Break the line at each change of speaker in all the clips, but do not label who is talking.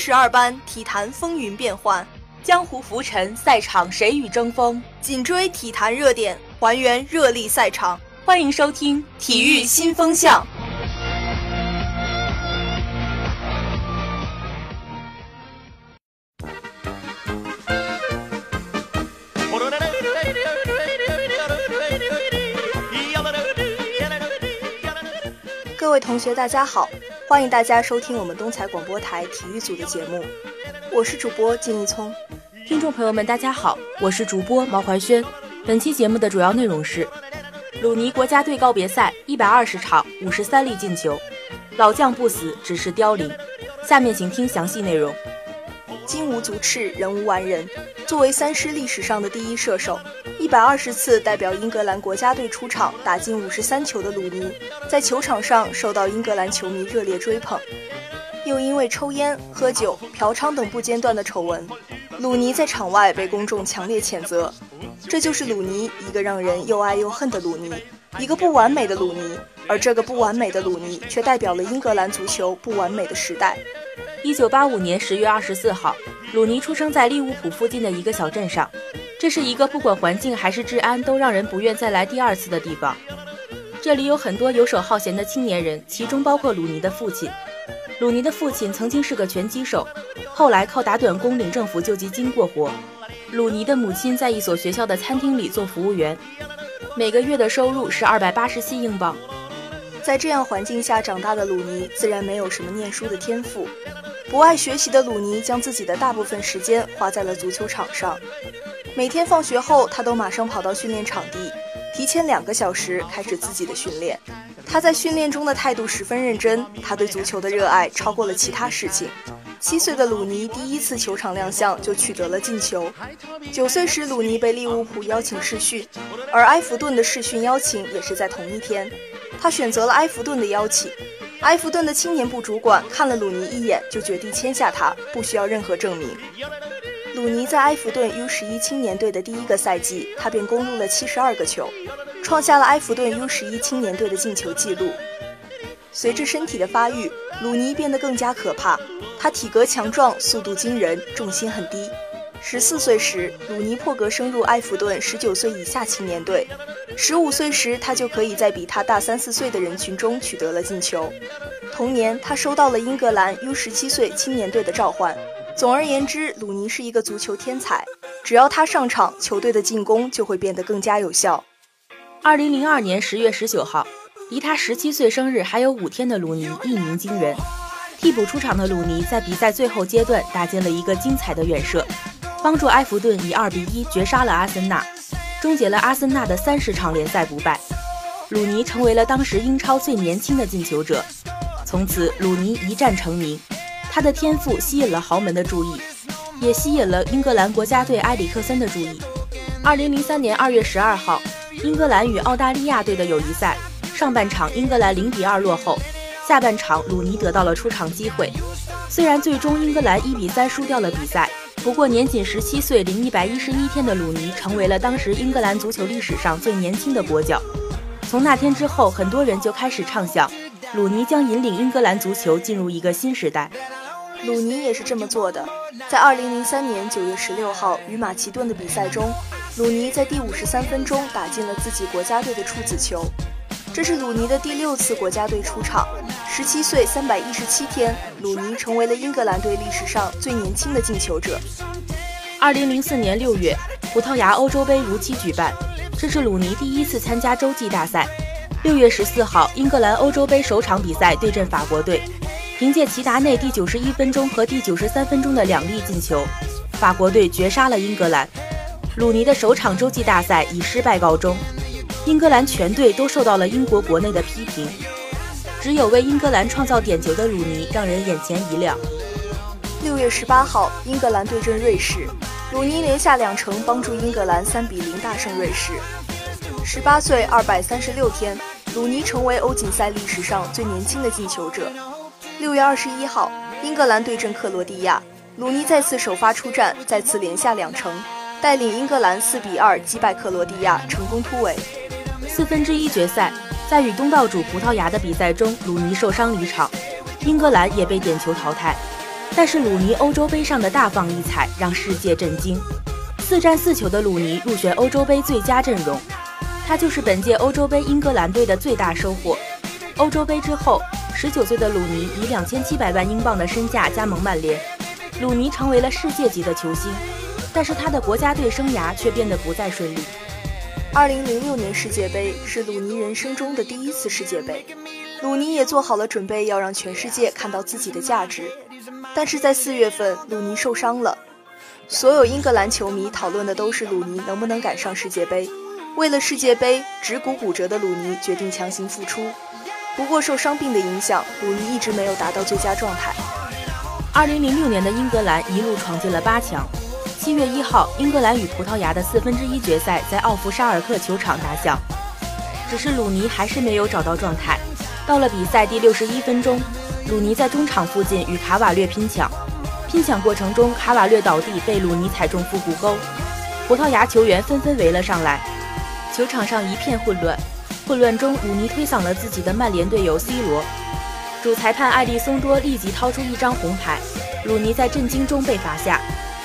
十二班，体坛风云变幻，
江湖浮沉，赛场谁与争锋？
紧追体坛热点，还原热力赛场。
欢迎收听《体育新风向》。
各位同学，大家好，欢迎大家收听我们东财广播台体育组的节目，我是主播金一聪。
听众朋友们，大家好，我是主播毛怀轩。本期节目的主要内容是：鲁尼国家队告别赛，一百二十场，五十三粒进球，老将不死，只是凋零。下面请听详细内容。
金无足赤，人无完人。作为三狮历史上的第一射手。一百二十次代表英格兰国家队出场，打进五十三球的鲁尼，在球场上受到英格兰球迷热烈追捧。又因为抽烟、喝酒、嫖娼等不间断的丑闻，鲁尼在场外被公众强烈谴责。这就是鲁尼，一个让人又爱又恨的鲁尼，一个不完美的鲁尼。而这个不完美的鲁尼，却代表了英格兰足球不完美的时代。
一九八五年十月二十四号，鲁尼出生在利物浦附近的一个小镇上。这是一个不管环境还是治安都让人不愿再来第二次的地方。这里有很多游手好闲的青年人，其中包括鲁尼的父亲。鲁尼的父亲曾经是个拳击手，后来靠打短工领政府救济金过活。鲁尼的母亲在一所学校的餐厅里做服务员，每个月的收入是二百八十七英镑。
在这样环境下长大的鲁尼，自然没有什么念书的天赋。不爱学习的鲁尼，将自己的大部分时间花在了足球场上。每天放学后，他都马上跑到训练场地，提前两个小时开始自己的训练。他在训练中的态度十分认真，他对足球的热爱超过了其他事情。七岁的鲁尼第一次球场亮相就取得了进球。九岁时，鲁尼被利物浦邀请试训，而埃弗顿的试训邀请也是在同一天。他选择了埃弗顿的邀请。埃弗顿的青年部主管看了鲁尼一眼，就决定签下他，不需要任何证明。鲁尼在埃弗顿 U 十一青年队的第一个赛季，他便攻入了七十二个球，创下了埃弗顿 U 十一青年队的进球纪录。随着身体的发育，鲁尼变得更加可怕。他体格强壮，速度惊人，重心很低。十四岁时，鲁尼破格升入埃弗顿十九岁以下青年队。十五岁时，他就可以在比他大三四岁的人群中取得了进球。同年，他收到了英格兰 U 十七岁青年队的召唤。总而言之，鲁尼是一个足球天才。只要他上场，球队的进攻就会变得更加有效。
二零零二年十月十九号，离他十七岁生日还有五天的鲁尼一鸣惊人。替补出场的鲁尼在比赛最后阶段打进了一个精彩的远射，帮助埃弗顿以二比一绝杀了阿森纳，终结了阿森纳的三十场联赛不败。鲁尼成为了当时英超最年轻的进球者。从此，鲁尼一战成名。他的天赋吸引了豪门的注意，也吸引了英格兰国家队埃里克森的注意。二零零三年二月十二号，英格兰与澳大利亚队的友谊赛，上半场英格兰零比二落后，下半场鲁尼得到了出场机会。虽然最终英格兰一比三输掉了比赛，不过年仅十七岁零一百一十一天的鲁尼成为了当时英格兰足球历史上最年轻的国脚。从那天之后，很多人就开始畅想，鲁尼将引领英格兰足球进入一个新时代。
鲁尼也是这么做的。在2003年9月16号与马其顿的比赛中，鲁尼在第53分钟打进了自己国家队的处子球。这是鲁尼的第六次国家队出场。十七岁三百一十七天，鲁尼成为了英格兰队历史上最年轻的进球者。
二零零四年六月，葡萄牙欧洲杯如期举办，这是鲁尼第一次参加洲际大赛。六月十四号，英格兰欧洲杯首场比赛对阵法国队。凭借齐达内第九十一分钟和第九十三分钟的两粒进球，法国队绝杀了英格兰。鲁尼的首场洲际大赛以失败告终，英格兰全队都受到了英国国内的批评，只有为英格兰创造点球的鲁尼让人眼前一亮。
六月十八号，英格兰对阵瑞士，鲁尼连下两城，帮助英格兰三比零大胜瑞士。十八岁二百三十六天，鲁尼成为欧锦赛历史上最年轻的进球者。六月二十一号，英格兰对阵克罗地亚，鲁尼再次首发出战，再次连下两城，带领英格兰四比二击败克罗地亚，成功突围。
四分之一决赛，在与东道主葡萄牙的比赛中，鲁尼受伤离场，英格兰也被点球淘汰。但是鲁尼欧洲杯上的大放异彩让世界震惊，四战四球的鲁尼入选欧洲杯最佳阵容，他就是本届欧洲杯英格兰队的最大收获。欧洲杯之后，十九岁的鲁尼以两千七百万英镑的身价加盟曼联，鲁尼成为了世界级的球星，但是他的国家队生涯却变得不再顺利。
二零零六年世界杯是鲁尼人生中的第一次世界杯，鲁尼也做好了准备，要让全世界看到自己的价值。但是在四月份，鲁尼受伤了，所有英格兰球迷讨论的都是鲁尼能不能赶上世界杯。为了世界杯，指骨骨折的鲁尼决定强行复出。不过受伤病的影响，鲁尼一直没有达到最佳状态。
二零零六年的英格兰一路闯进了八强。七月一号，英格兰与葡萄牙的四分之一决赛在奥弗沙尔克球场打响，只是鲁尼还是没有找到状态。到了比赛第六十一分钟，鲁尼在中场附近与卡瓦略拼抢，拼抢过程中卡瓦略倒地，被鲁尼踩中腹股沟，葡萄牙球员纷纷围了上来，球场上一片混乱。混乱中，鲁尼推搡了自己的曼联队友 C 罗，主裁判艾利松多立即掏出一张红牌，鲁尼在震惊中被罚下。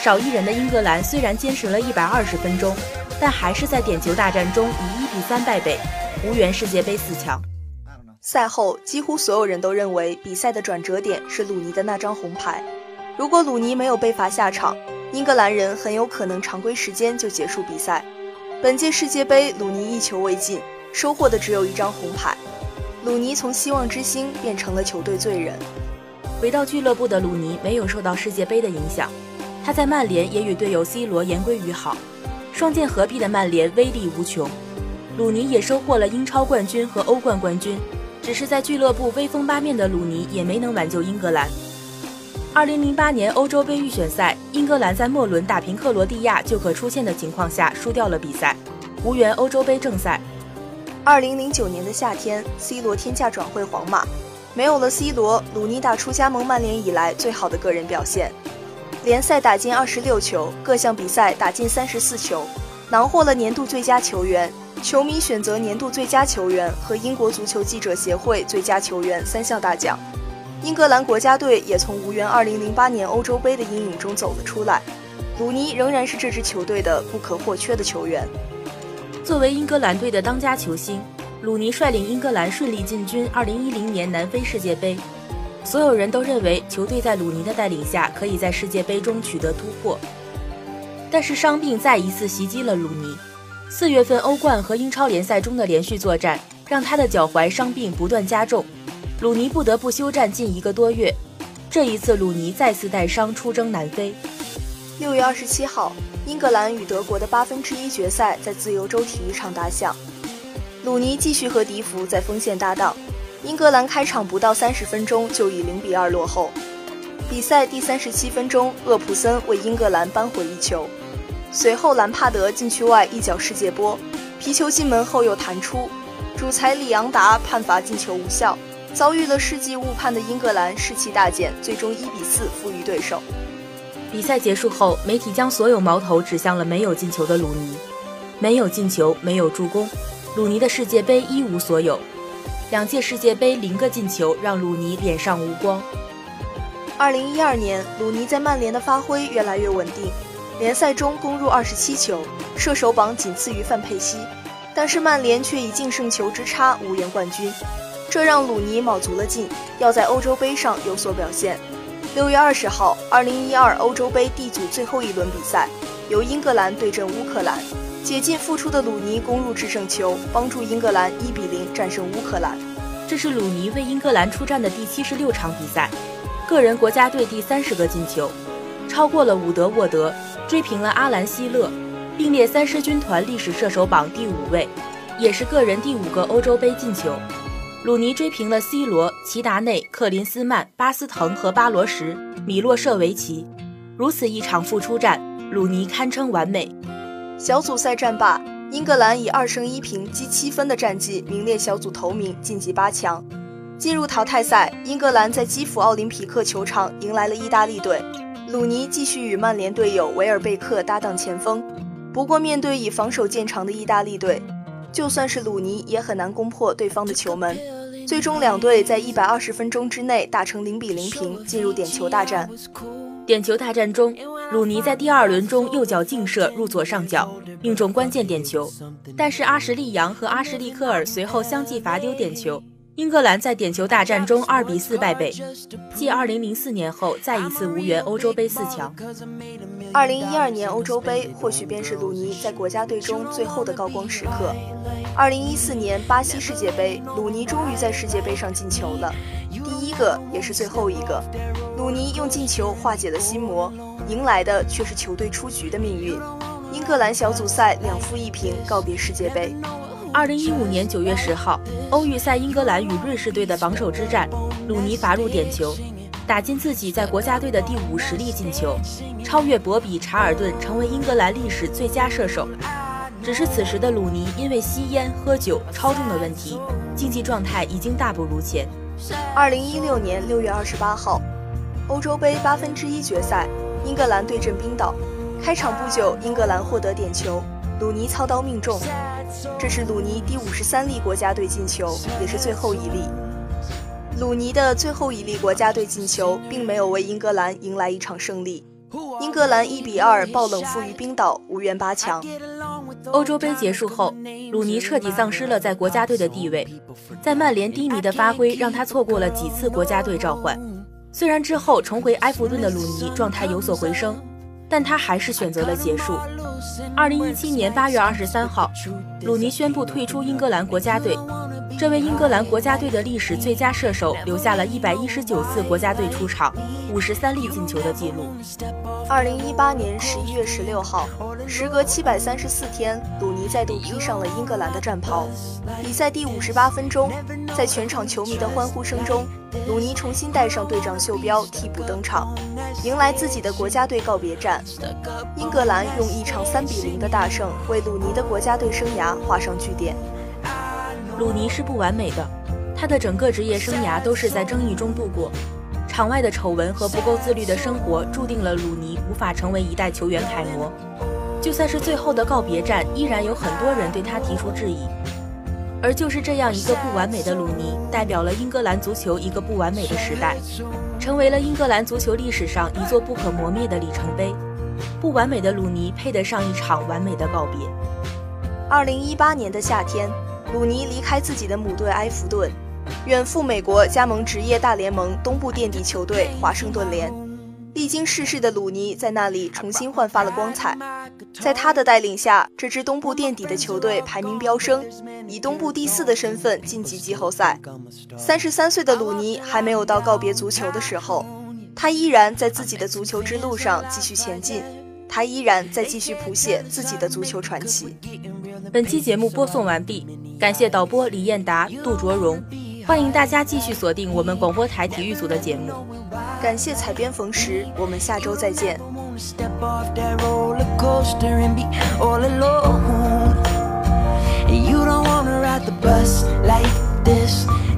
少一人的英格兰虽然坚持了一百二十分钟，但还是在点球大战中以一比三败北，无缘世界杯四强。
赛后，几乎所有人都认为比赛的转折点是鲁尼的那张红牌。如果鲁尼没有被罚下场，英格兰人很有可能常规时间就结束比赛。本届世界杯，鲁尼一球未进，收获的只有一张红牌。鲁尼从希望之星变成了球队罪人。
回到俱乐部的鲁尼没有受到世界杯的影响。他在曼联也与队友 C 罗言归于好，双剑合璧的曼联威力无穷。鲁尼也收获了英超冠军和欧冠冠军，只是在俱乐部威风八面的鲁尼也没能挽救英格兰。二零零八年欧洲杯预选赛，英格兰在末轮打平克罗地亚就可出线的情况下输掉了比赛，无缘欧洲杯正赛。
二零零九年的夏天，C 罗天价转会皇马，没有了 C 罗，鲁尼打出加盟曼联以来最好的个人表现。联赛打进二十六球，各项比赛打进三十四球，囊获了年度最佳球员、球迷选择年度最佳球员和英国足球记者协会最佳球员三项大奖。英格兰国家队也从无缘二零零八年欧洲杯的阴影中走了出来。鲁尼仍然是这支球队的不可或缺的球员。
作为英格兰队的当家球星，鲁尼率领英格兰顺利进军二零一零年南非世界杯。所有人都认为球队在鲁尼的带领下可以在世界杯中取得突破，但是伤病再一次袭击了鲁尼。四月份欧冠和英超联赛中的连续作战让他的脚踝伤病不断加重，鲁尼不得不休战近一个多月。这一次，鲁尼再次带伤出征南非。
六月二十七号，英格兰与德国的八分之一决赛在自由州体育场打响，鲁尼继续和迪福在锋线搭档。英格兰开场不到三十分钟就以零比二落后。比赛第三十七分钟，厄普森为英格兰扳回一球。随后，兰帕德禁区外一脚世界波，皮球进门后又弹出，主裁里昂达判罚进球无效。遭遇了世纪误判的英格兰士气大减，最终一比四负于对手。
比赛结束后，媒体将所有矛头指向了没有进球的鲁尼。没有进球，没有助攻，鲁尼的世界杯一无所有。两届世界杯零个进球，让鲁尼脸上无光。
二零一二年，鲁尼在曼联的发挥越来越稳定，联赛中攻入二十七球，射手榜仅次于范佩西。但是曼联却以净胜球之差无缘冠军，这让鲁尼卯足了劲，要在欧洲杯上有所表现。六月二十号，二零一二欧洲杯 D 组最后一轮比赛，由英格兰对阵乌克兰。解禁复出的鲁尼攻入制胜球，帮助英格兰一比零战胜乌克兰。
这是鲁尼为英格兰出战的第七十六场比赛，个人国家队第三十个进球，超过了伍德沃德，追平了阿兰希勒，并列三狮军团历史射手榜第五位，也是个人第五个欧洲杯进球。鲁尼追平了 C 罗、齐达内、克林斯曼、巴斯滕和巴罗什、米洛舍维奇。如此一场复出战，鲁尼堪称完美。
小组赛战罢，英格兰以二胜一平积七分的战绩名列小组头名，晋级八强。进入淘汰赛，英格兰在基辅奥林匹克球场迎来了意大利队，鲁尼继续与曼联队友维尔贝克搭档前锋。不过，面对以防守见长的意大利队，就算是鲁尼也很难攻破对方的球门。最终两队在一百二十分钟之内打成零比零平，进入点球大战。
点球大战中，鲁尼在第二轮中右脚劲射入左上角，命中关键点球。但是阿什利杨和阿什利科尔随后相继罚丢点球，英格兰在点球大战中二比四败北，继二零零四年后再一次无缘欧洲杯四强。
二零一二年欧洲杯或许便是鲁尼在国家队中最后的高光时刻。二零一四年巴西世界杯，鲁尼终于在世界杯上进球了，第一个也是最后一个。鲁尼用进球化解了心魔，迎来的却是球队出局的命运。英格兰小组赛两负一平，告别世界杯。
二零一五年九月十号，欧预赛英格兰与瑞士队的榜首之战，鲁尼罚入点球，打进自己在国家队的第五十粒进球，超越博比·查尔顿，成为英格兰历史最佳射手。只是此时的鲁尼因为吸烟、喝酒、超重的问题，竞技状态已经大不如前。
二零一六年六月二十八号。欧洲杯八分之一决赛，英格兰对阵冰岛。开场不久，英格兰获得点球，鲁尼操刀命中。这是鲁尼第五十三粒国家队进球，也是最后一粒。鲁尼的最后一粒国家队进球，并没有为英格兰迎来一场胜利。英格兰一比二爆冷负于冰岛，无缘八强。
欧洲杯结束后，鲁尼彻底丧失了在国家队的地位，在曼联低迷的发挥让他错过了几次国家队召唤。虽然之后重回埃弗顿的鲁尼状态有所回升，但他还是选择了结束。二零一七年八月二十三号，鲁尼宣布退出英格兰国家队。这位英格兰国家队的历史最佳射手，留下了一百一十九次国家队出场、五十三粒进球的记录。
二零一八年十一月十六号，时隔七百三十四天，鲁尼再度披上了英格兰的战袍。比赛第五十八分钟，在全场球迷的欢呼声中，鲁尼重新戴上队长袖标，替补登场，迎来自己的国家队告别战。英格兰用一场三比零的大胜，为鲁尼的国家队生涯画上句点。
鲁尼是不完美的，他的整个职业生涯都是在争议中度过。场外的丑闻和不够自律的生活，注定了鲁尼无法成为一代球员楷模。就算是最后的告别战，依然有很多人对他提出质疑。而就是这样一个不完美的鲁尼，代表了英格兰足球一个不完美的时代，成为了英格兰足球历史上一座不可磨灭的里程碑。不完美的鲁尼配得上一场完美的告别。
二零一八年的夏天，鲁尼离开自己的母队埃弗顿。远赴美国加盟职业大联盟东部垫底球队华盛顿联，历经世事的鲁尼在那里重新焕发了光彩。在他的带领下，这支东部垫底的球队排名飙升，以东部第四的身份晋级季后赛。三十三岁的鲁尼还没有到告别足球的时候，他依然在自己的足球之路上继续前进，他依然在继续谱写自己的足球传奇。
本期节目播送完毕，感谢导播李艳达、杜卓荣。欢迎大家继续锁定我们广播台体育组的节目。
感谢采编冯石，我们下周再见。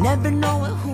Never know who